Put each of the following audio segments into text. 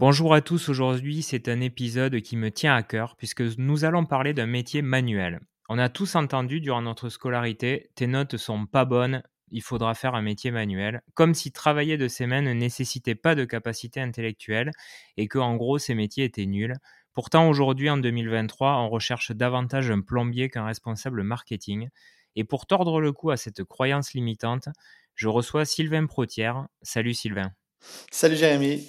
Bonjour à tous, aujourd'hui c'est un épisode qui me tient à cœur puisque nous allons parler d'un métier manuel. On a tous entendu durant notre scolarité, tes notes sont pas bonnes, il faudra faire un métier manuel, comme si travailler de ses mains ne nécessitait pas de capacité intellectuelle et que en gros ces métiers étaient nuls. Pourtant aujourd'hui en 2023, on recherche davantage un plombier qu'un responsable marketing. Et pour tordre le cou à cette croyance limitante, je reçois Sylvain Protière. Salut Sylvain. Salut Jérémy.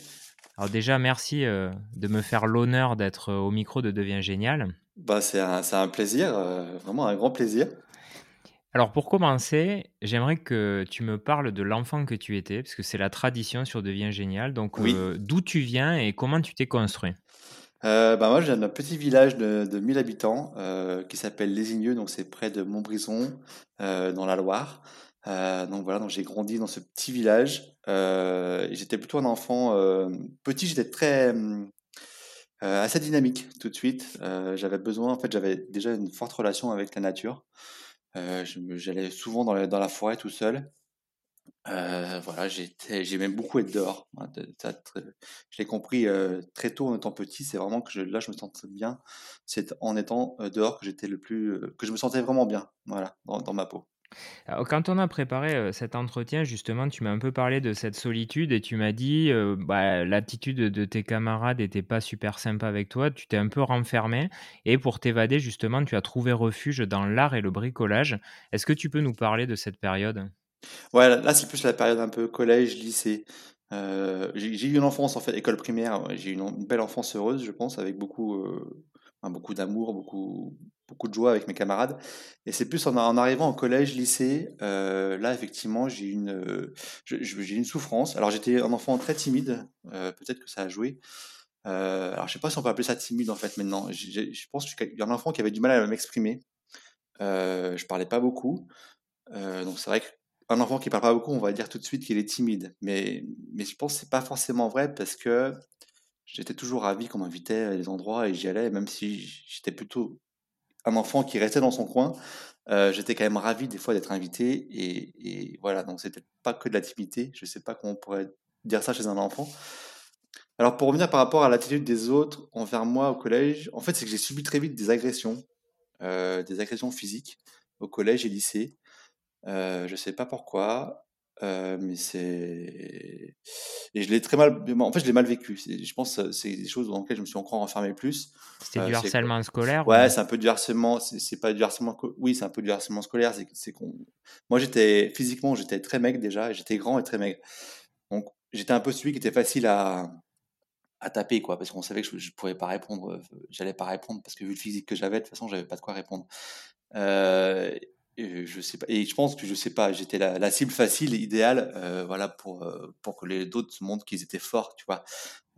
Alors déjà, merci euh, de me faire l'honneur d'être euh, au micro de Devient Génial. Bah, c'est un, un, plaisir, euh, vraiment un grand plaisir. Alors pour commencer, j'aimerais que tu me parles de l'enfant que tu étais, parce que c'est la tradition sur Devient Génial. Donc d'où tu viens et comment tu t'es construit? Bah moi, je viens d'un petit village de, de 1000 habitants qui s'appelle Lésigneux, donc c'est près de Montbrison, dans la Loire. Euh, donc voilà, donc j'ai grandi dans ce petit village. Euh, j'étais plutôt un enfant euh, petit, j'étais très assez dynamique tout de suite. j'avais besoin, en fait, j'avais déjà une forte relation avec la nature. J'allais souvent dans la, forêt tout seul. voilà, j'aimais beaucoup être dehors. je l'ai compris très tôt en étant petit. C'est vraiment que là, je me sentais bien. C'est en étant dehors que j'étais le plus, que je me sentais vraiment bien. Voilà, dans ma peau quand on a préparé, cet entretien, justement, tu m'as un peu parlé de cette solitude et tu m'as dit, bah, l'attitude de tes camarades n'était pas super sympa avec toi. Tu t'es un peu renfermé et pour t'évader, justement, tu as trouvé refuge dans l'art et le bricolage. Est-ce que tu peux nous parler de cette période? Ouais, là, c'est plus la période un peu collège, lycée. j'ai eu une enfance, en fait, école primaire, j'ai eu une belle enfance heureuse, je pense, avec beaucoup, beaucoup d'amour, beaucoup, beaucoup de joie avec mes camarades. Et c'est plus en, arrivant au collège, lycée, euh, là effectivement j'ai une, euh, une souffrance. Alors j'étais un enfant très timide, euh, peut-être que ça a joué. alors je sais pas si on peut appeler ça timide en fait maintenant. Je pense qu'il y a un enfant qui avait du mal à m'exprimer. je parlais pas beaucoup. donc c'est vrai qu'un enfant qui parle pas beaucoup, on va dire tout de suite qu'il est timide. Mais, mais je pense que c'est pas forcément vrai parce que j'étais toujours ravi qu'on m'invitait à des endroits et j'y allais, même si j'étais plutôt un enfant qui restait dans son coin. Euh, j'étais quand même ravi des fois d'être invité et, voilà, donc c'était pas que de la timidité. Je sais pas comment on pourrait dire ça chez un enfant. Alors pour revenir par rapport à l'attitude des autres envers moi au collège, en fait c'est que j'ai subi très vite des agressions, euh, des agressions physiques au collège et lycée. Euh, je sais pas pourquoi. Euh, mais c'est et je l'ai très mal en fait je l'ai mal vécu. Je pense c'est des choses dans lesquelles je me suis encore enfermé plus. C'était du harcèlement scolaire ouais c'est un peu du harcèlement c'est pas du harcèlement oui c'est un peu du harcèlement scolaire. C'est qu'on moi j'étais physiquement j'étais très maigre déjà j'étais grand et très maigre. Donc j'étais un peu celui qui était facile à à taper quoi parce qu'on savait que je, je pourrais pas répondre j'allais pas répondre parce que vu le physique que j'avais de toute façon j'avais pas de quoi répondre. Euh, et je sais pas et je pense que je sais pas j'étais la, cible facile idéale euh, voilà pour euh, pour que les autres se montrent qu'ils étaient forts tu vois.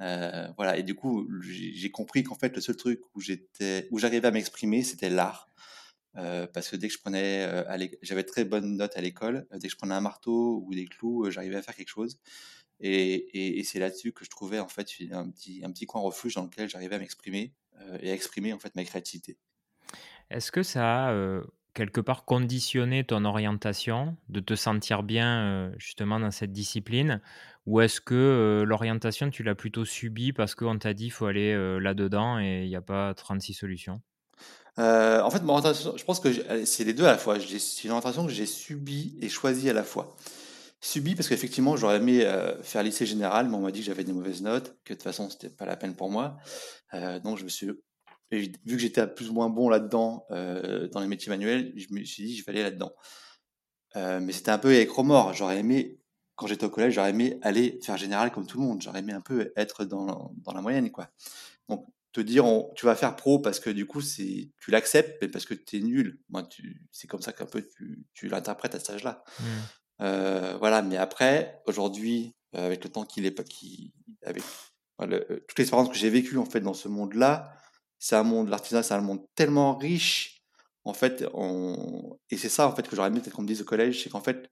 Euh, voilà et du coup j'ai compris qu'en fait le seul truc où j'étais où j'arrivais à m'exprimer c'était l'art. Parce que dès que je prenais j'avais très bonne note à l'école dès que je prenais un marteau ou des clous j'arrivais à faire quelque chose. Et, et, et c'est là-dessus que je trouvais en fait un petit un petit coin refuge dans lequel j'arrivais à m'exprimer et à exprimer en fait ma créativité. Est-ce que ça a quelque part conditionner ton orientation, de te sentir bien euh, justement dans cette discipline? Ou est-ce que euh, l'orientation, tu l'as plutôt subie parce qu'on t'a dit qu'il faut aller euh, là-dedans et il n'y a pas 36 solutions? En fait, je pense que c'est les deux à la fois. C'est une orientation que j'ai subie et choisie à la fois. Subie parce qu'effectivement, j'aurais aimé faire lycée général, mais on m'a dit que j'avais des mauvaises notes, que de toute façon, c'était pas la peine pour moi. donc, je me suis vu que j'étais plus ou moins bon là-dedans, euh, dans les métiers manuels, je me suis dit, je vais aller là-dedans. Euh, mais c'était un peu avec remords. J'aurais aimé, quand j'étais au collège, j'aurais aimé aller faire général comme tout le monde. J'aurais aimé un peu être dans, dans la moyenne, quoi. Donc, te dire, tu vas faire pro parce que du coup, c'est, tu l'acceptes, mais parce que tu es nul. Moi, tu, c'est comme ça qu'un peu tu, tu l'interprètes à cet âge-là. Mmh. Euh, voilà, mais après, aujourd'hui, euh, avec le temps qu'il est, qui, avec toute l'expérience que j'ai vécue en fait dans ce monde-là, c'est un monde, l'artisanat, c'est un monde tellement riche. En fait, on... et c'est ça en fait que j'aurais aimé peut-être qu'on me dise au collège, c'est qu'en fait,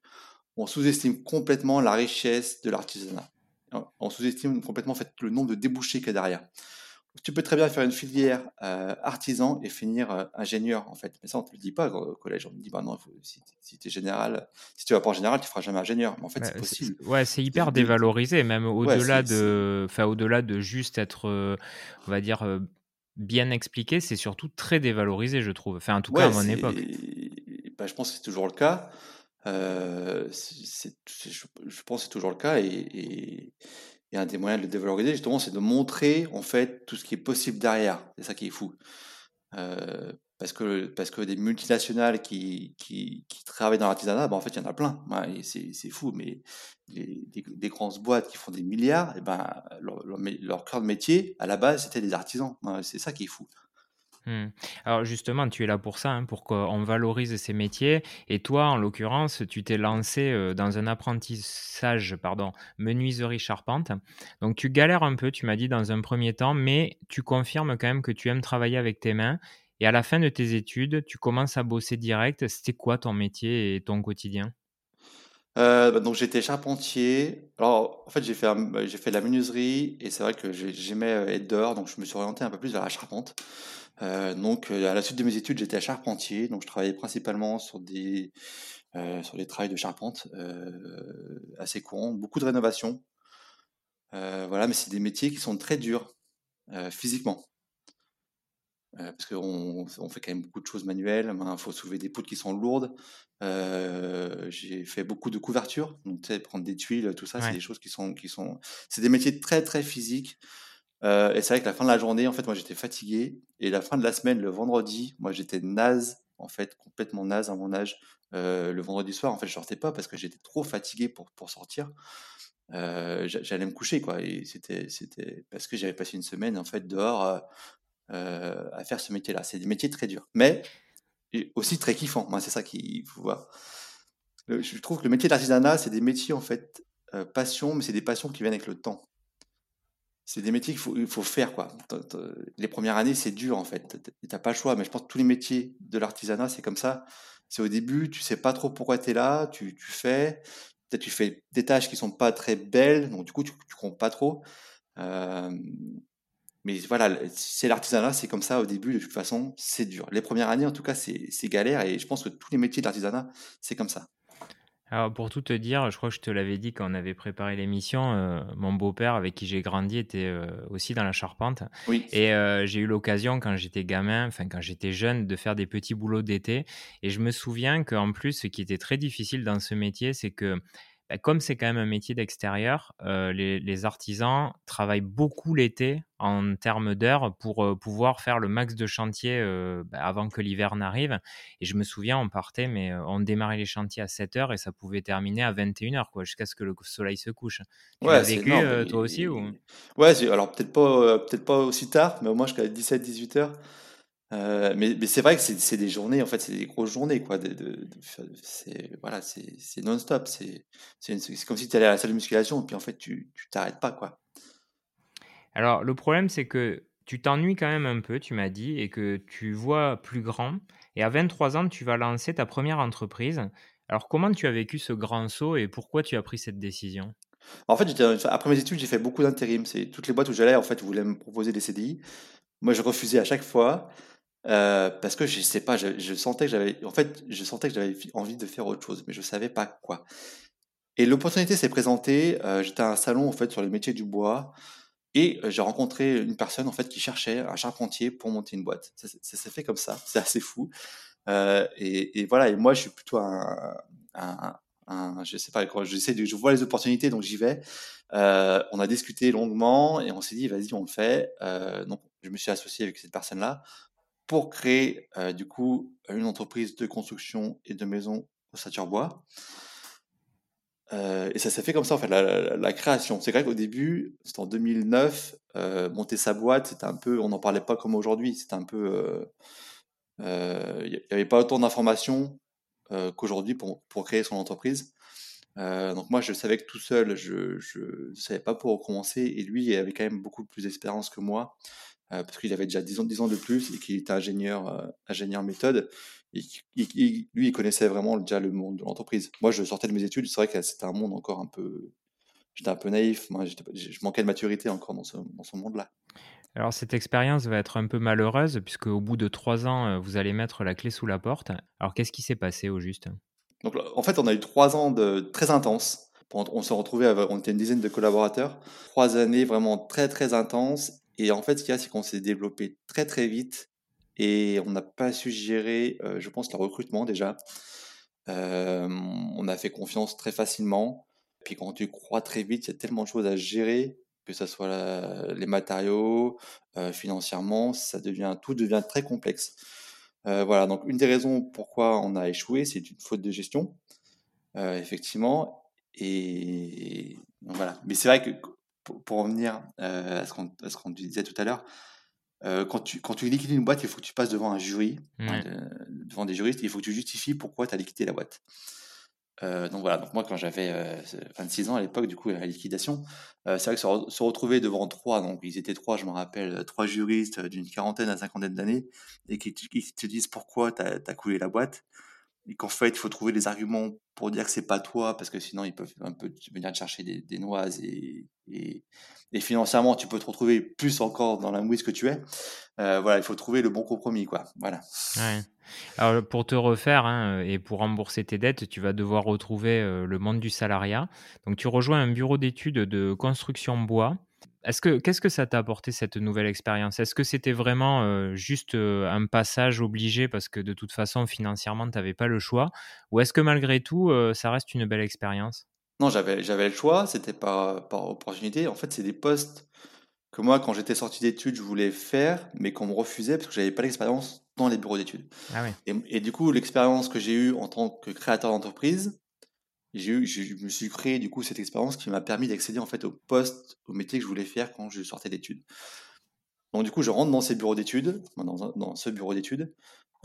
on sous-estime complètement la richesse de l'artisanat. On sous-estime complètement en fait le nombre de débouchés qu'il y a derrière. tu peux très bien faire une filière euh, artisan et finir euh, ingénieur, en fait. Mais ça, on ne te le dit pas au collège. On te dit, bah non, si, tu es général, si tu vas pas en général, tu feras jamais ingénieur. Mais en fait, c'est possible. Ouais, c'est hyper dévalorisé, même au-delà de, enfin, au-delà de juste être, euh, on va dire, bien expliqué, c'est surtout très dévalorisé, je trouve. Enfin, en tout cas, à mon époque. Bah, je pense que c'est toujours le cas. je, pense que c'est toujours le cas et et un des moyens de le dévaloriser, justement, c'est de montrer, en fait, tout ce qui est possible derrière. C'est ça qui est fou. Euh, parce, que, parce que des multinationales qui, qui, travaillent dans l'artisanat, ben, en fait, il y en a plein. c'est fou, mais les, des, grandes boîtes qui font des milliards, et ben, leur, leur, cœur de métier, à la base, c'était des artisans. c'est ça qui est fou. Mmh. Alors justement, tu es là pour ça, hein, pour qu'on valorise ces métiers. Et toi, en l'occurrence, tu t'es lancé dans un apprentissage, pardon, menuiserie charpente. Donc tu galères un peu, tu m'as dit dans un premier temps, mais tu confirmes quand même que tu aimes travailler avec tes mains. Et à la fin de tes études, tu commences à bosser direct. C'était quoi ton métier et ton quotidien? Euh, bah, donc j'étais charpentier. Alors en fait j'ai fait j'ai fait de la menuiserie et c'est vrai que j'aimais être dehors donc je me suis orienté un peu plus vers la charpente. Euh, donc, euh, à la suite de mes études, j'étais charpentier, donc je travaillais principalement sur des, euh, sur des travaux de charpente assez courants, beaucoup de rénovation. voilà, mais c'est des métiers qui sont très durs physiquement. Parce qu'on on fait quand même beaucoup de choses manuelles, il faut soulever des poutres qui sont lourdes. j'ai fait beaucoup de couvertures, donc prendre des tuiles, tout ça, c'est des choses qui sont, qui sont, c'est des métiers très très physiques. Euh, et c'est vrai que la fin de la journée, en fait, moi j'étais fatigué. Et la fin de la semaine, le vendredi, moi j'étais naze, en fait, complètement naze à mon âge. Euh, le vendredi soir, en fait, je sortais pas parce que j'étais trop fatigué pour, pour sortir. Euh, j'allais me coucher, quoi. Et c'était, c'était parce que j'avais passé une semaine, en fait, dehors à faire ce métier-là. C'est des métiers très durs, mais aussi très kiffants. Moi, c'est ça qu'il faut voir. Je trouve que le métier d'artisanat, c'est des métiers, en fait, passion, mais c'est des passions qui viennent avec le temps c'est des métiers qu'il faut, faire. Quoi. Les premières années, c'est dur en fait. Tu n'as pas le choix, mais je pense que tous les métiers de l'artisanat, c'est comme ça. C'est au début, tu sais pas trop pourquoi tu es là, tu, tu fais. Peut-être tu fais des tâches qui sont pas très belles, donc du coup, tu ne comptes pas trop. Euh, mais voilà, c'est l'artisanat, c'est comme ça au début, de toute façon, c'est dur. Les premières années, en tout cas, c'est galère, et je pense que tous les métiers de l'artisanat, c'est comme ça. Alors pour tout te dire, je crois que je te l'avais dit quand on avait préparé l'émission, euh, mon beau-père avec qui j'ai grandi était euh, aussi dans la charpente. Oui. Et euh, j'ai eu l'occasion quand j'étais gamin, enfin quand j'étais jeune, de faire des petits boulots d'été. Et je me souviens qu'en plus, ce qui était très difficile dans ce métier, c'est que bah, comme c'est quand même un métier d'extérieur, euh, les, artisans travaillent beaucoup l'été en termes d'heures pour euh, pouvoir faire le max de chantier euh, bah, avant que l'hiver n'arrive. Et je me souviens, on partait, mais on démarrait les chantiers à 7 heures et ça pouvait terminer à 21 heures, quoi, jusqu'à ce que le soleil se couche. Tu ouais, l'as vécu toi aussi ou... Ouais, alors peut-être pas, peut-être pas aussi tard, mais au moins jusqu'à 17-18 heures. Euh, mais, mais c'est vrai que c'est des journées, en fait, c'est des grosses journées, quoi. De, de, c'est voilà, c'est non-stop. C'est comme si tu allais à la salle de musculation, et puis en fait, tu t'arrêtes pas, quoi. Alors, le problème, c'est que tu t'ennuies quand même un peu, tu m'as dit, et que tu vois plus grand. Et à 23 ans, tu vas lancer ta première entreprise. Alors, comment tu as vécu ce grand saut et pourquoi tu as pris cette décision? En fait, après mes études, j'ai fait beaucoup d'intérim. C'est toutes les boîtes où j'allais, en fait, voulaient me proposer des CDI. Moi, je refusais à chaque fois. Euh, parce que je sais pas, je, sentais que j'avais, en fait, je sentais que j'avais envie de faire autre chose, mais je savais pas quoi. Et l'opportunité s'est présentée. Euh, j'étais à un salon en fait sur les métiers du bois et euh, j'ai rencontré une personne en fait qui cherchait un charpentier pour monter une boîte. Ça, s'est fait comme ça, c'est assez fou. Et, voilà. Et moi, je suis plutôt un, un, un je sais pas, je vois les opportunités, donc j'y vais. on a discuté longuement et on s'est dit, vas-y, on le fait. donc, je me suis associé avec cette personne-là pour créer euh, du coup une entreprise de construction et de maison au Saturbois. Euh, et ça s'est fait comme ça en fait, la, création. C'est vrai qu'au début, c'était en 2009, euh, monter sa boîte, c'était un peu, on n'en parlait pas comme aujourd'hui, c'était un peu, il n'y avait pas autant d'informations qu'aujourd'hui pour, pour, créer son entreprise. donc moi, je savais que tout seul, je ne savais pas pour commencer, et lui, il avait quand même beaucoup plus d'expérience que moi. Euh, parce qu'il avait déjà 10 ans, 10 ans de plus et qu'il était ingénieur, euh, ingénieur méthode. Et lui, il connaissait vraiment déjà le monde de l'entreprise. Moi, je sortais de mes études, c'est vrai que c'était un monde encore un peu. J'étais un peu naïf, moi, je manquais de maturité encore dans ce, dans ce monde-là. Alors cette expérience va être un peu malheureuse puisque au bout de trois ans, euh, vous allez mettre la clé sous la porte. Alors qu'est-ce qui s'est passé au juste? Donc en fait, on a eu trois ans de très intenses. On s'est retrouvés, on était une dizaine de collaborateurs. Trois années vraiment très très intenses. Et en fait, ce qu'il y a, c'est qu'on s'est développé très très vite et on n'a pas su gérer, je pense, le recrutement déjà. On a fait confiance très facilement. Puis quand tu crois très vite, il y a tellement de choses à gérer que ce soit les matériaux, financièrement, ça devient, tout devient très complexe. Voilà, donc une des raisons pourquoi on a échoué, c'est une faute de gestion, effectivement. Et voilà. Mais c'est vrai que pour, en venir à ce qu'on disait tout à l'heure, quand, tu, quand tu liquides une boîte, il faut que tu passes devant un jury, devant des juristes, il faut que tu justifies pourquoi tu as liquidé la boîte. Euh, donc voilà, donc moi quand j'avais 26 euh, ans à l'époque, du coup, la liquidation, euh, c'est vrai que se, retrouver devant trois, donc ils étaient trois, je me rappelle, trois juristes d'une quarantaine à cinquantaine d'années, et qui, te disent pourquoi tu as, coulé la boîte, qu'en fait, il faut trouver des arguments pour dire que c'est pas toi, parce que sinon ils peuvent un peu venir te chercher des, des noises, et, financièrement, tu peux te retrouver plus encore dans la mouise que tu es. voilà, il faut trouver le bon compromis, quoi. Voilà. Pour te refaire hein, et pour rembourser tes dettes, tu vas devoir retrouver euh, le monde du salariat. Donc, tu rejoins un bureau d'études de construction bois. Est-ce que qu'est-ce que ça t'a apporté cette nouvelle expérience? Est-ce que c'était vraiment euh, juste euh, un passage obligé parce que de toute façon financièrement tu n'avais pas le choix? Ou est-ce que malgré tout ça reste une belle expérience? Non, j'avais, j'avais le choix, c'était par, par opportunité. En fait, c'est des postes que moi, quand j'étais sorti d'études, je voulais faire, mais qu'on me refusait parce que j'avais pas l'expérience dans les bureaux d'études. Ah et, du coup, l'expérience que j'ai eue en tant que créateur d'entreprise, j'ai je me suis créé du coup cette expérience qui m'a permis d'accéder en fait au poste, au métier que je voulais faire quand je sortais d'études. Donc du coup, je rentre dans ces bureaux d'études, dans, ce bureau d'études.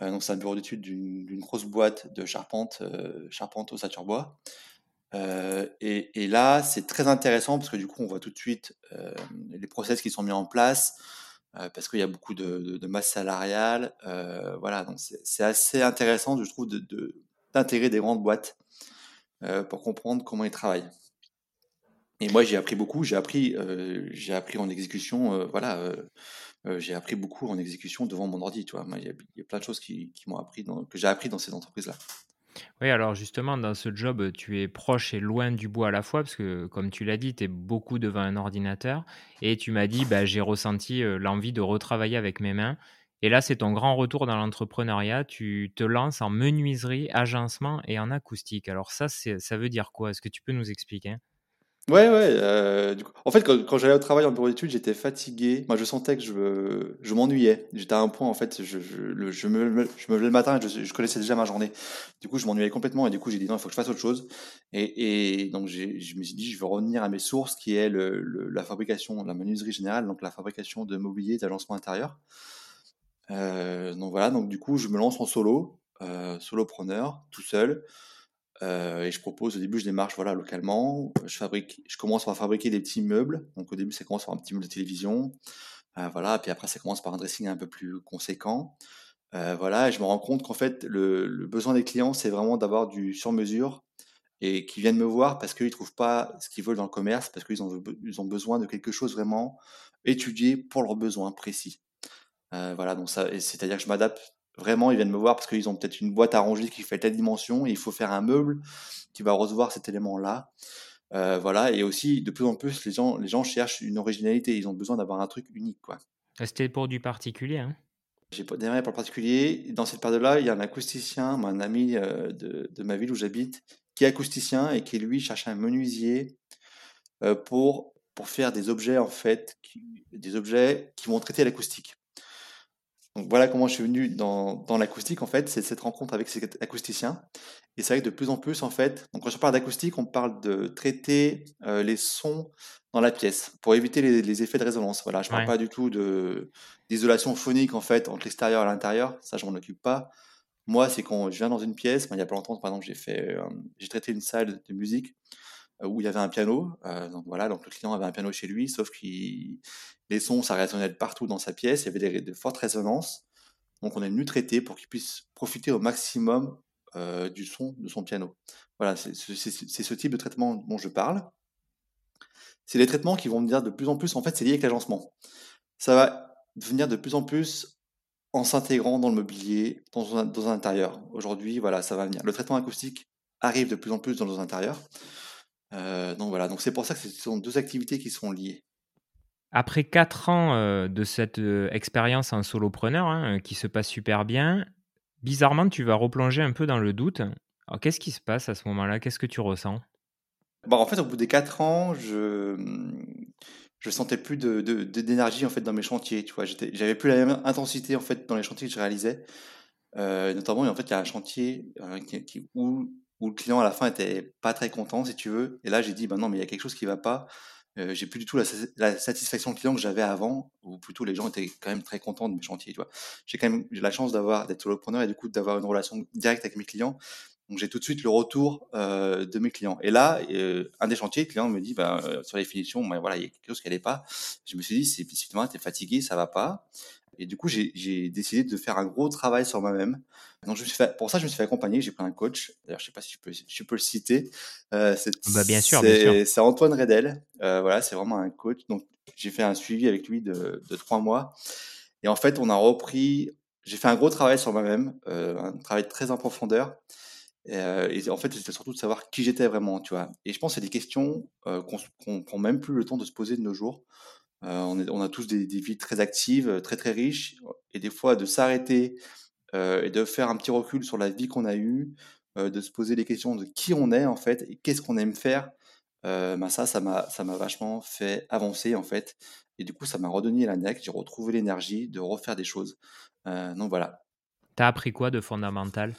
Euh, donc c'est un bureau d'études d'une grosse boîte de charpente, euh, charpente au Saturbois. Euh, et, là, c'est très intéressant parce que du coup, on voit tout de suite les process qui sont mis en place parce qu'il y a beaucoup de, masse salariale. voilà, donc c'est assez intéressant, je trouve, d'intégrer des grandes boîtes pour comprendre comment ils travaillent. Et moi, j'ai appris beaucoup. J'ai appris, j'ai appris en exécution. voilà, j'ai appris beaucoup en exécution devant mon ordi. Tu il y, a plein de choses qui, m'ont appris, que j'ai appris dans ces entreprises-là. Oui, alors justement, dans ce job, tu es proche et loin du bois à la fois, parce que comme tu l'as dit, tu es beaucoup devant un ordinateur. Et tu m'as dit, bah, j'ai ressenti l'envie de retravailler avec mes mains. Et là, c'est ton grand retour dans l'entrepreneuriat. Tu te lances en menuiserie, agencement et en acoustique. Alors ça, ça veut dire quoi? Est-ce que tu peux nous expliquer? Ouais, ouais. Euh, du coup, en fait, quand, j'allais au travail en bureau d'études, j'étais fatigué. Moi, je sentais que je, je m'ennuyais. J'étais à un point, en fait, je, je, me, je me levais le matin et je, connaissais déjà ma journée. Du coup, je m'ennuyais complètement et du coup, j'ai dit non, il faut que je fasse autre chose. Et, donc, je me suis dit, je veux revenir à mes sources, qui est le- la fabrication, la menuiserie générale, donc la fabrication de mobilier, d'agencement intérieur. Euh, donc voilà, donc du coup, je me lance en solo, euh, solopreneur, tout seul. Euh, et je propose, au début, je démarche voilà, localement. Je, fabrique, je commence par fabriquer des petits meubles. Donc au début, ça commence par un petit meuble de télévision. Euh, voilà, puis après, ça commence par un dressing un peu plus conséquent. Voilà, et je me rends compte qu'en fait, le, besoin des clients, c'est vraiment d'avoir du sur-mesure et qui viennent me voir parce qu'ils ne trouvent pas ce qu'ils veulent dans le commerce, parce qu'ils ont, ils ont besoin de quelque chose vraiment étudié pour leurs besoins précis. Euh, voilà, donc ça, c'est-à-dire que je m'adapte Vraiment, ils viennent me voir parce qu'ils ont peut-être une boîte à ranger qui fait telle dimension et il faut faire un meuble qui va recevoir cet élément-là. Euh, voilà, et aussi, de plus en plus, les gens, les gens cherchent une originalité. Ils ont besoin d'avoir un truc unique, quoi. C'était pour du particulier, hein J'ai pas démarré pour le particulier. Dans cette période-là, il y a un acousticien, un ami euh, de, de, ma ville où j'habite, qui est acousticien et qui, lui, cherche un menuisier pour, pour faire des objets, en fait, des objets qui vont traiter l'acoustique. Donc voilà comment je suis venu dans, dans l'acoustique, en fait, c'est cette rencontre avec cet acousticien. Et c'est vrai que de plus en plus, en fait, donc quand je parle d'acoustique, on parle de traiter euh, les sons dans la pièce pour éviter les, les effets de résonance. Voilà, je parle pas du tout de d'isolation phonique, en fait, entre l'extérieur et l'intérieur. Ça, je m'en occupe pas. Moi, c'est quand je viens dans une pièce, ben, il y a pas longtemps, par exemple, j'ai fait, euh, j'ai traité une salle de musique où il y avait un piano. Euh, donc voilà, donc le client avait un piano chez lui, sauf que les sons, ça résonnait partout dans sa pièce. Il y avait des, de fortes résonances. Donc on est venu traiter pour qu'il puisse profiter au maximum euh, du son de son piano. Voilà, c'est ce type de traitement dont je parle. C'est les traitements qui vont me dire de plus en plus, en fait, c'est lié avec l'agencement. ça va devenir de plus en plus en s'intégrant dans le mobilier, dans un, dans un intérieur. Aujourd'hui, voilà, ça va venir. Le traitement acoustique arrive de plus en plus dans nos intérieurs. Euh, donc voilà, donc c'est pour ça que ce sont deux activités qui sont liées. Après quatre ans euh, de cette euh, expérience en solopreneur hein, qui se passe super bien, bizarrement, tu vas replonger un peu dans le doute. Alors, qu'est-ce qui se passe à ce moment-là? Qu'est-ce que tu ressens? Bon, en fait, au bout des quatre ans, je je sentais plus de, d'énergie en fait dans mes chantiers. Tu vois, j'avais plus la même intensité en fait dans les chantiers que je réalisais. notamment, en fait, il y a un chantier qui, où où le client à la fin était pas très content, si tu veux. Et là, j'ai dit, ben non, mais il y a quelque chose qui va pas. Euh, j'ai plus du tout la, satisfaction client que j'avais avant, ou plutôt les gens étaient quand même très contents de mes chantiers. Tu vois, j'ai quand même la chance d'avoir d'être solopreneur et du coup d'avoir une relation directe avec mes clients. Donc j'ai tout de suite le retour euh, de mes clients. Et là, euh, un des chantiers, le client me dit, ben, sur les finitions, ben, voilà, il y a quelque chose qui n'allait pas. Je me suis dit, c'est tu es fatigué, ça va pas. Et du coup, j'ai décidé de faire un gros travail sur moi-même. Donc, je me suis fait, pour ça, je me suis fait accompagner. J'ai pris un coach. D'ailleurs, je sais pas si je peux, je peux le citer. Euh, bah, bien sûr, C'est Antoine Redel. Euh, voilà, c'est vraiment un coach. Donc, j'ai fait un suivi avec lui de, de, trois mois. Et en fait, on a repris. J'ai fait un gros travail sur moi-même, euh, un travail très en profondeur. Et, et en fait, c'était surtout de savoir qui j'étais vraiment, tu vois. Et je pense que c'est des questions qu'on qu prend même plus le temps de se poser de nos jours. Euh, on, a tous des, vies très actives, très très riches, et des fois de s'arrêter euh, et de faire un petit recul sur la vie qu'on a eue, euh, de se poser les questions de qui on est en fait et qu'est-ce qu'on aime faire. Ben ça, ça m'a, ça m'a vachement fait avancer en fait. Et du coup, ça m'a redonné la niaque, j'ai retrouvé l'énergie de refaire des choses. donc voilà. T'as appris quoi de fondamental?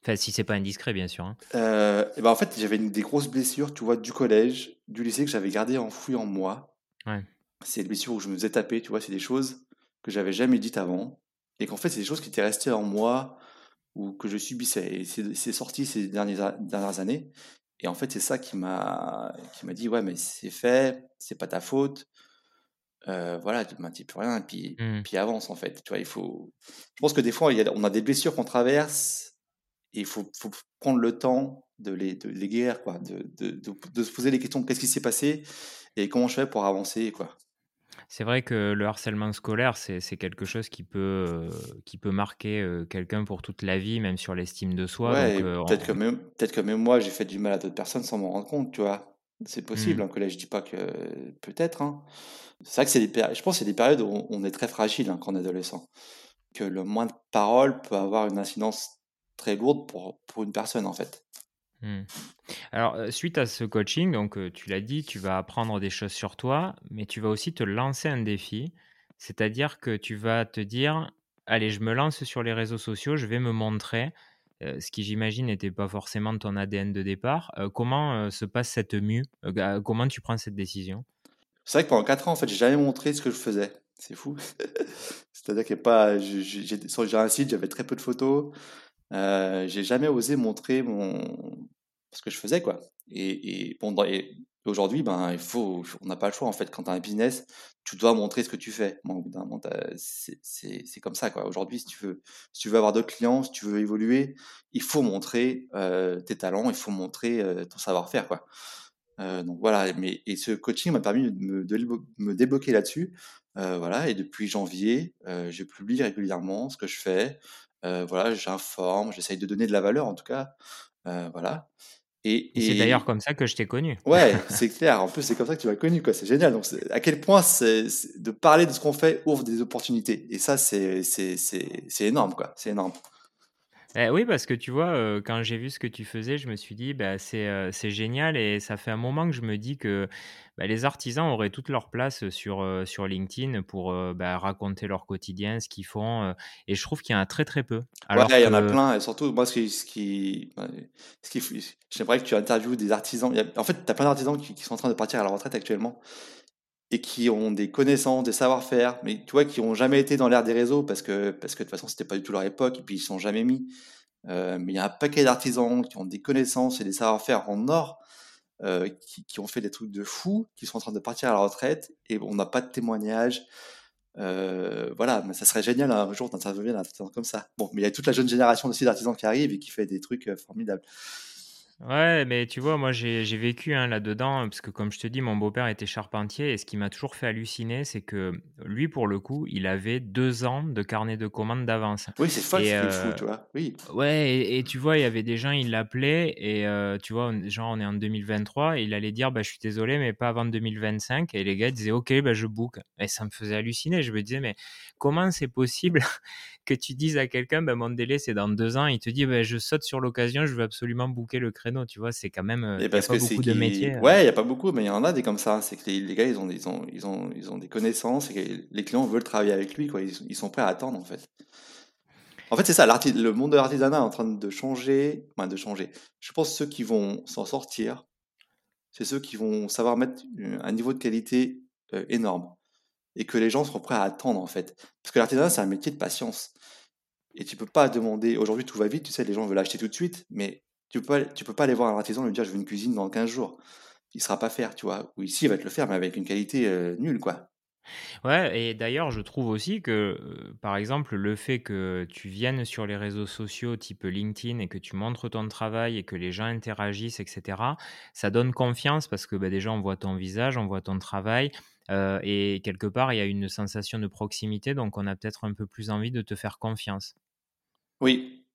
Enfin, si c'est pas indiscret, bien sûr. Hein. et ben en fait, j'avais des grosses blessures, tu vois, du collège, du lycée que j'avais gardé enfouies en moi. C'est des blessures où je me faisais taper, tu vois, c'est des choses que j'avais jamais dites avant. Et qu'en fait, c'est des choses qui étaient restées en moi ou que je subissais. Et c'est sorti ces dernières, dernières années. Et en fait, c'est ça qui m'a qui m'a dit ouais, mais c'est fait, c'est pas ta faute. Euh, voilà, tu ne plus rien, et puis, mmh. puis avance en fait. Tu vois, il faut. Je pense que des fois, il y a, on a des blessures qu'on traverse, et il faut, faut, prendre le temps de les, de les guérir, quoi, de, de, de, de se poser les questions qu'est-ce qui s'est passé, et comment je fais pour avancer quoi? C'est vrai que le harcèlement scolaire, c'est quelque chose qui peut, euh, qui peut marquer euh, quelqu'un pour toute la vie, même sur l'estime de soi. Ouais, euh, peut-être que, même, peut que même moi, j'ai fait du mal à d'autres personnes sans m'en rendre compte, tu vois? C'est possible, mmh. en collège, je dis pas que peut-être. Hein. C'est vrai que c'est des je pense que c'est des périodes où on est très fragile hein, quand on est adolescent. Que le moins de paroles peut avoir une incidence très lourde pour, pour une personne, en fait. Mmh. Alors, suite à ce coaching, donc tu l'as dit, tu vas apprendre des choses sur toi, mais tu vas aussi te lancer un défi. C'est-à-dire que tu vas te dire, allez, je me lance sur les réseaux sociaux, je vais me montrer, ce qui j'imagine n'était pas forcément ton ADN de départ. comment se passe cette mue? Comment tu prends cette décision? C'est vrai que pendant 4 ans, en fait, j'ai jamais montré ce que je faisais. C'est fou. C'est-à-dire que pas, sur un site, j'avais très peu de photos. Euh, j'ai jamais osé montrer mon ce que je faisais quoi. Et, bon, aujourd'hui, ben il faut, on n'a pas le choix en fait. Quand tu as un business, tu dois montrer ce que tu fais. Bon, c'est comme ça quoi. Aujourd'hui, si tu veux, si tu veux avoir d'autres clients, si tu veux évoluer, il faut montrer euh, tes talents, il faut montrer euh, ton savoir-faire quoi. Donc voilà. Mais et ce coaching m'a permis de me, débloquer là-dessus. Voilà. Et depuis janvier, je publie régulièrement ce que je fais. Voilà, j'informe, j'essaye de donner de la valeur en tout cas. Voilà. Et, c'est d'ailleurs comme ça que je t'ai connu. Ouais, c'est clair. En plus, c'est comme ça que tu m'as connu, quoi. C'est génial. Donc, à quel point c'est, de parler de ce qu'on fait ouvre des opportunités. Et ça, c'est, c'est, c'est, énorme, quoi. C'est énorme. Eh oui, parce que tu vois, quand j'ai vu ce que tu faisais, je me suis dit, bah, c'est, c'est génial et ça fait un moment que je me dis que bah, les artisans auraient toute leur place sur, sur LinkedIn pour bah, raconter leur quotidien, ce qu'ils font. et je trouve qu'il y en a très très peu. Alors ouais, il y en a plein. Et surtout, moi, ce qui, ce qui, ce qui j'aimerais que tu interviewes des artisans. en fait, tu as plein d'artisans qui, qui, sont en train de partir à la retraite actuellement et qui ont des connaissances, des savoir-faire, mais tu vois, qui ont jamais été dans l'ère des réseaux parce que, parce que de toute façon, c'était pas du tout leur époque, et puis ils sont jamais mis. Euh, mais il y a un paquet d'artisans qui ont des connaissances et des savoir-faire en or, euh, qui, ont fait des trucs de fous, qui sont en train de partir à la retraite, et on n'a pas de témoignages. Euh, voilà, mais ça serait génial un jour d'intervenir un artisan comme ça. Bon, mais il y a toute la jeune génération aussi d'artisans qui arrive et qui fait des trucs formidables. Ouais, mais tu vois, moi, j'ai j'ai vécu, hein, là-dedans, parce que comme je te dis, mon beau-père était charpentier et ce qui m'a toujours fait halluciner, c'est que lui, pour le coup, il avait 2 ans de carnet de commandes d'avance Oui, c'est folle et ce qu'il heu fout, tu vois? Oui. ouais et et tu vois, il y avait des gens, ils l'appelaient et heu, tu vois, on genre, on est en 2023 et il allait dire: «Bah, je suis désolé, mais pas avant 2025» et les gars, disaient: «OK, bah, je book» et ça me faisait halluciner. Je me disais: «Mais comment c'est possible que tu dises à quelqu'un: «Bah, mon délai, c'est dans 2 ans», il te dit: «Bah, je saute sur l'occasion, je veux absolument booker le créneau», tu vois? C'est quand même, Et il y a parce pas que c'est beaucoup de métiers, heu ouais, il y a pas beaucoup, mais il y en a des comme ça. C'est que les les gars, ils ont ils ont ils ont ils ont des connaissances et que les clients veulent travailler avec lui, quoi. Ils sont ils sont prêts à attendre, en fait. En fait, c'est ça, le monde de l'artisanat est en train de changer, enfin de changer. Je pense ceux qui vont s'en sortir, c'est ceux qui vont savoir mettre, un niveau de qualité, heu, énorme et que les gens seront prêts à attendre, en fait. Parce que l'artisanat, c'est un métier de patience et tu peux pas demander aujourd'hui tout va vite, tu sais, les gens veulent acheter tout de suite, mais tu peux tu peux pas aller voir un artisan et lui dire: «Je veux une cuisine dans 15 jours». Il sera pas faire, tu vois? Ou ici, il va te le faire, mais avec une qualité, heu, nulle, quoi. Ouais et d'ailleurs, je trouve aussi que, heu, par exemple, le fait que tu viennes sur les réseaux sociaux type LinkedIn et que tu montres ton travail et que les gens interagissent et cetera, ça donne confiance parce que, bah, déjà, on voit ton visage, on voit ton travail, heu et quelque part, il y a une sensation de proximité, donc on a peut-être un peu plus envie de te faire confiance. Oui.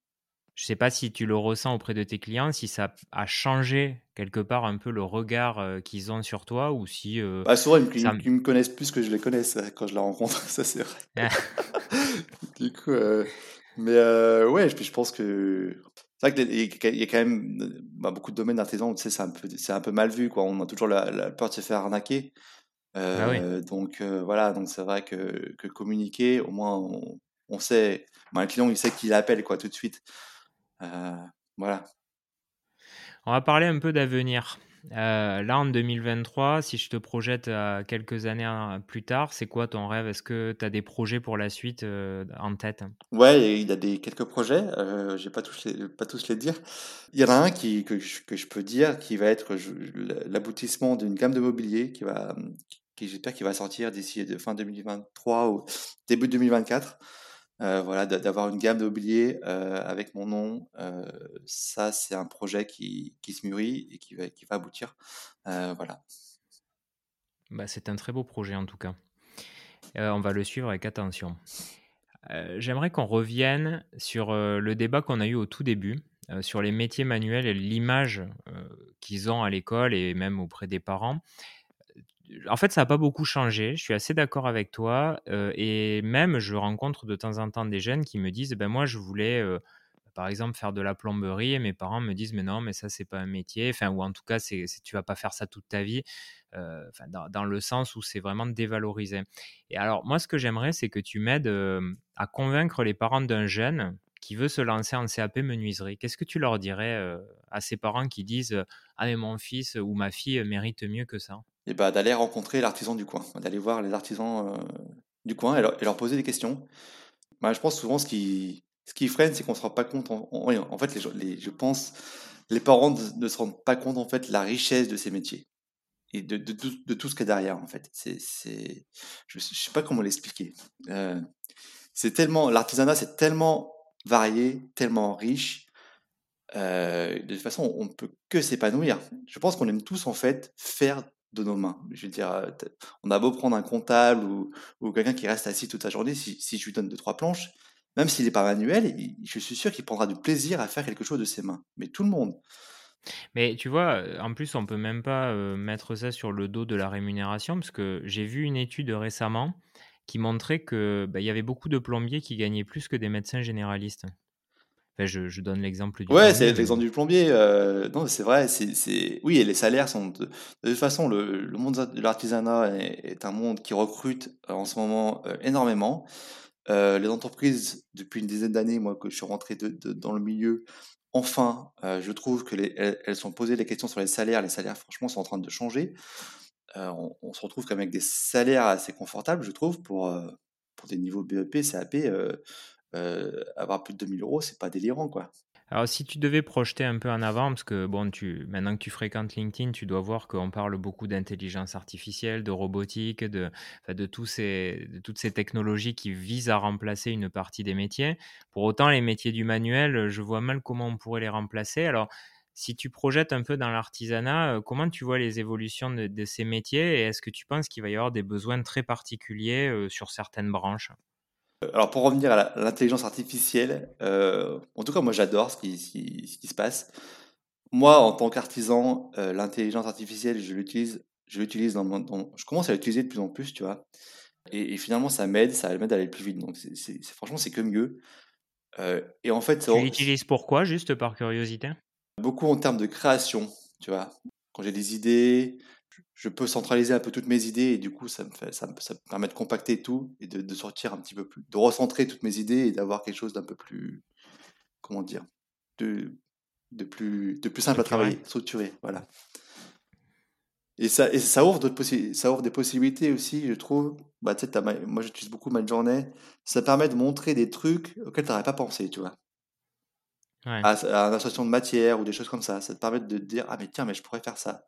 Je sais pas si tu le ressens auprès de tes clients, si ça a changé quelque part un peu le regard, heu, qu'ils ont sur toi ou si, heu, Bah, souvent, ils me ça ils ils me connaissent plus que je les connaisse, heu, quand je les rencontre, ça, c'est vrai. Du coup, mais ouais, puis je pense que c'est vrai qu'il y a quand même, bah, beaucoup de domaines d'artisans, tu sais, c'est un peu c'est un peu mal vu, quoi. On a toujours la la peur de se faire arnaquer, oui. heu, donc heu, voilà, donc c'est vrai que que communiquer, au moins, on on sait, bah, un client, il sait qui il appelle, quoi, tout de suite. Heu, voilà. On va parler un peu d'avenir. Heu, là, en 2023, si je te projette à quelques années en plus tard, c'est quoi ton rêve? Est-ce que tu as des projets pour la suite, heu, en tête? Ouais il y a des quelques projets, heu, je vais pas tous les pas tous les dire. Il y en a un qui que je peux dire qui va être l'aboutissement d'une gamme de mobilier qui va, qui j'espère qui va sortir d'ici fin 2023 ou début 2024. Heu, voilà, d'a d'avoir une gamme de mobilier, heu, avec mon nom, heu, ça c'est un projet qui qui se mûrit et qui va qui va aboutir. Heu, voilà. Bah, c'est un très beau projet en tout cas. On va le suivre avec attention. J'aimerais qu'on revienne sur, le débat qu'on a eu au tout début, sur les métiers manuels et l'image, qu'ils ont à l'école et même auprès des parents. En fait, ça a pas beaucoup changé, je suis assez d'accord avec toi, et même je rencontre de temps en temps des jeunes qui me disent: «Ben, moi, je voulais, par exemple, faire de la plomberie» et mes parents me disent: «Mais non, mais ça, c'est pas un métier», enfin ou en tout cas, c'est c'est tu vas pas faire ça toute ta vie, dans dans le sens où c'est vraiment dévalorisé et alors moi, ce que j'aimerais, c'est que tu m'aides, à convaincre les parents d'un jeune qui veut se lancer en CAP menuiserie. Qu'est-ce que tu leur dirais, à ces parents qui disent, «Ah mais mon fils ou ma fille mérite mieux que ça»? Et bah, d'aller rencontrer l'artisan du coin, d'aller voir les artisans, heu, du coin et leur poser des questions. Bah, je pense souvent ce qui ce qui freine, c'est qu'on se rend pas compte en fait, les je pense, les parents ne ne se rendent pas compte, en fait, la richesse de ces métiers et de de tout de tout ce qu'il y a derrière, en fait. C'est je je sais pas comment l'expliquer. Tellement l'artisanat, c'est tellement varié, tellement riche, heu, de toute façon, on ne peut que s'épanouir. Je pense qu'on aime tous, en fait, faire de nos mains. Je veux dire, heu, t on a beau prendre un comptable ou ou quelqu'un qui reste assis toute sa journée, si si je lui donne deux trois planches, même s'il est pas manuel, je suis sûr qu'il prendra du plaisir à faire quelque chose de ses mains. Mais tout le monde. Mais tu vois, heu, en plus, on peut même pas, heu, mettre ça sur le dos de la rémunération parce que j'ai vu une étude récemment qui montrait que, bah, y avait beaucoup de plombiers qui gagnaient plus que des médecins généralistes. Enfin, je je donne l'exemple du Ouais, c'est l'exemple du plombier, heu, non, c'est vrai, c'est oui et les salaires sont de de toute façon, le le monde de l'artisanat est est un monde qui recrute, heu, en ce moment, heu, énormément. Les entreprises, depuis une dizaine d'années, moi, que je suis rentré de de dans le milieu, enfin, je trouve que les elles sont posées les questions sur les salaires. Les salaires, franchement, sont en train de changer. On on se retrouve quand même avec des salaires assez confortables, je trouve, pour, pour des niveaux BEP, CAP, heu, avoir plus de 2 000 €, c'est pas délirant, quoi. Alors, si tu devais projeter un peu en avant, parce que bon, tu, maintenant que tu fréquentes LinkedIn, tu dois voir qu'on parle beaucoup d'intelligence artificielle, de robotique, de, de, tous ces, toutes ces technologies qui visent à remplacer une partie des métiers. Pour autant, les métiers du manuel, je vois mal comment on pourrait les remplacer. Alors, Si tu projettes un peu dans l'artisanat, euh, comment tu vois les évolutions de, ces métiers et est-ce que tu penses qu'il va y avoir des besoins très particuliers euh, sur certaines branches? Alors pour revenir à l'intelligence artificielle, en tout cas moi j'adore ce qui, ce qui, se passe. Moi en tant qu'artisan, l'intelligence artificielle je l'utilise, je l'utilise dans, mon, je commence à l'utiliser de plus en plus, tu vois. Et, finalement, ça m'aide, ça m'aide à aller plus vite. Donc, c'est, franchement, c'est que mieux. Euh, et en fait, tu l'utilises pourquoi, juste par curiosité? Beaucoup en termes de création, tu vois. Quand j'ai des idées, je peux centraliser un peu toutes mes idées et du coup, ça me, fait, ça me, ça permet de compacter tout et de, sortir un petit peu plus, de recentrer toutes mes idées et d'avoir quelque chose d'un peu plus, comment dire, de, de plus, de plus simple à travailler, structuré, voilà. Et ça, et ça ouvre d'autres ça ouvre des possibilités aussi, je trouve. Bah, tu sais, moi, j'utilise beaucoup journée Ça permet de montrer des trucs auxquels tu n'aurais pas pensé, tu vois. À, à une association de matière ou des choses comme ça. Ça te permet de te dire, ah, mais tiens, mais je pourrais faire ça.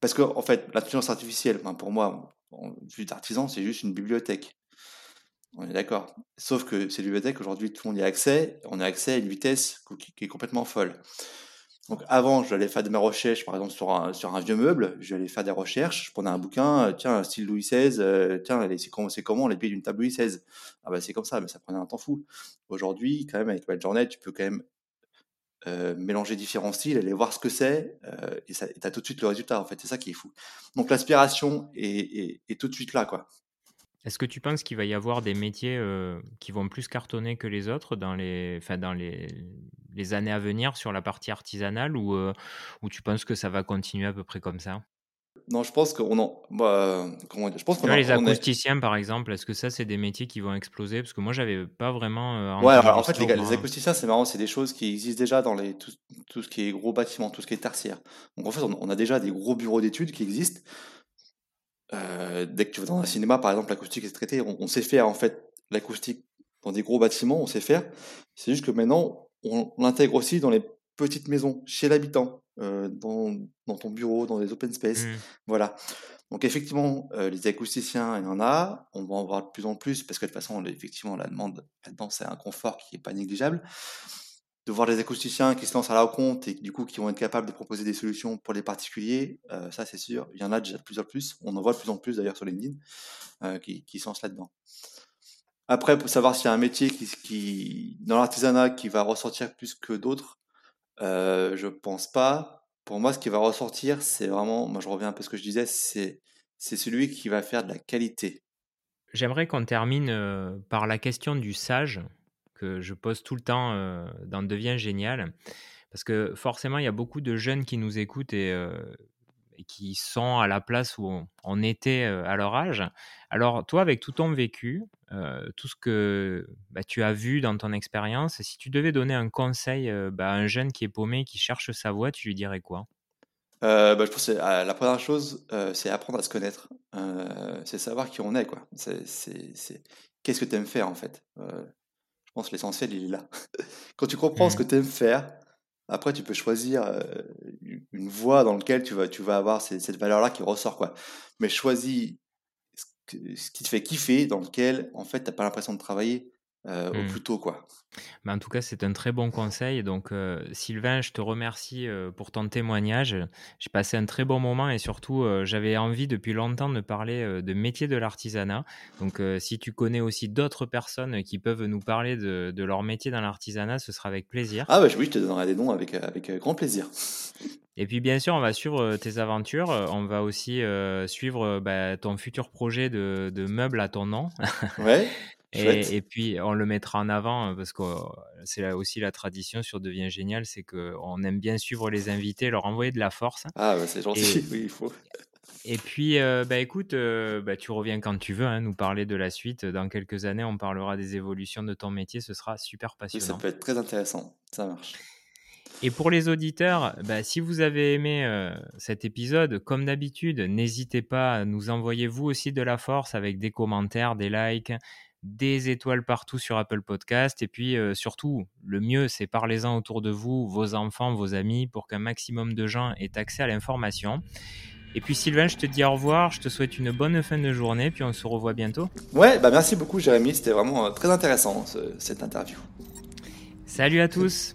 Parce que, en fait, l'intelligence artificielle, pour moi, vue d'artisan, c'est juste une bibliothèque. On est d'accord. Sauf que ces bibliothèques, aujourd'hui, tout le monde y a accès. On a accès à une vitesse qui est complètement folle. Donc avant, j'allais faire de mes recherches, par exemple sur un, vieux meuble, j'allais faire des recherches, je prenais un bouquin, euh, tiens, style Louis XVI, euh, tiens, c'est comment, comment les pieds d'une table Louis XVI Ah bah c'est comme ça, mais ça prenait un temps fou. Aujourd'hui, quand même, avec Journée, tu peux quand même euh, mélanger différents styles, aller voir ce que c'est, et tu as tout de suite le résultat, en fait, c'est ça qui est fou. Donc l'aspiration est, est, tout de suite là, quoi. Est-ce que tu penses qu'il va y avoir des métiers qui vont plus cartonner que les autres dans les, dans les, les années à venir sur la partie artisanale ou, euh, ou tu penses que ça va continuer à peu près comme ça? Non, je pense qu'on en. Bah, comment dire, je pense qu'on Les acousticiens, par exemple, est-ce que ça, c'est des métiers qui vont exploser? Parce que moi, j'avais pas vraiment. Euh, ouais, alors, en fait, les, les, acousticiens, c'est marrant, c'est des choses qui existent déjà dans les, tout, tout, ce qui est gros bâtiments, tout ce qui est tertiaire. Donc, en fait, on, a déjà des gros bureaux d'études qui existent. Euh, dès que tu vas dans un cinéma, par exemple, l'acoustique est traitée. On, on, sait faire, en fait, l'acoustique dans des gros bâtiments, on sait faire. C'est juste que maintenant, on l'intègre aussi dans les petites maisons, chez l'habitant, euh, dans, dans, ton bureau, dans les open space. Mmh. Voilà. Donc effectivement, euh, les acousticiens, il y en a. On va en voir de plus en plus parce que de toute façon, effectivement, la demande là-dedans, c'est un confort qui n'est pas négligeable. De voir des acousticiens qui se lancent à la compte et du coup qui vont être capables de proposer des solutions pour les particuliers, euh, ça c'est sûr. Il y en a déjà de plus en plus. On en voit de plus en plus d'ailleurs sur LinkedIn qui, qui se lancent là-dedans. Après, pour savoir s'il y a un métier qui, qui dans l'artisanat qui va ressortir plus que d'autres, euh, je pense pas. Pour moi, ce qui va ressortir, c'est vraiment, moi je reviens un peu à ce que je disais, c'est celui qui va faire de la qualité. J'aimerais qu'on termine euh, par la question du sage que je pose tout le temps euh, dans Devient génial, parce que forcément, il y a beaucoup de jeunes qui nous écoutent et et qui sont à la place où on, était à leur âge. Alors, toi, avec tout ton vécu, tout ce que bah, tu as vu dans ton expérience, si tu devais donner un conseil bah, à un jeune qui est paumé, qui cherche sa voie, tu lui dirais quoi? Bah, je pense que ah, la première chose, c'est apprendre à se connaître. c'est savoir qui on est, quoi. C'est, Qu'est-ce que tu aimes faire, en fait Je pense que l'essentiel, il est là. Quand tu comprends ce mmh. que tu aimes faire, après, tu peux choisir une voie dans laquelle tu vas, tu vas avoir cette, valeur-là qui ressort. Quoi. Mais choisis ce qui te fait kiffer, dans lequel, en fait, tu n'as pas l'impression de travailler au mmh. plus tôt. Quoi. Mais en tout cas, c'est un très bon conseil. Donc, Sylvain, je te remercie pour ton témoignage. J'ai passé un très bon moment et surtout, j'avais envie depuis longtemps de parler de métier de l'artisanat. Donc, si tu connais aussi d'autres personnes qui peuvent nous parler de, leur métier dans l'artisanat, ce sera avec plaisir. Ah, bah, oui, je te donnerai des noms avec, avec grand plaisir. Et puis bien sûr, on va suivre tes aventures. On va aussi suivre bah, ton futur projet de, de meubles à ton nom. Ouais. Et, puis, on le mettra en avant parce que c'est aussi la tradition sur Devient Génial, c'est qu'on aime bien suivre les invités, leur envoyer de la force. Ah, bah, c'est gentil, oui, il faut. Et puis, bah, écoute, bah, tu reviens quand tu veux, hein, nous parler de la suite. Dans quelques années, on parlera des évolutions de ton métier, ce sera super passionnant. ça peut être très intéressant, ça marche. Et pour les auditeurs, bah, si vous avez aimé cet épisode, comme d'habitude, n'hésitez pas à nous envoyer vous aussi de la force avec des commentaires, des likes, des étoiles partout sur Apple Podcast. Et puis surtout, le mieux, c'est parlez-en autour de vous, vos enfants, vos amis, pour qu'un maximum de gens aient accès à l'information. Et puis Sylvain, je te dis au revoir, je te souhaite une bonne fin de journée, puis on se revoit bientôt. Ouais, bah merci beaucoup Jérémy, c'était vraiment très intéressant cette interview. Salut à tous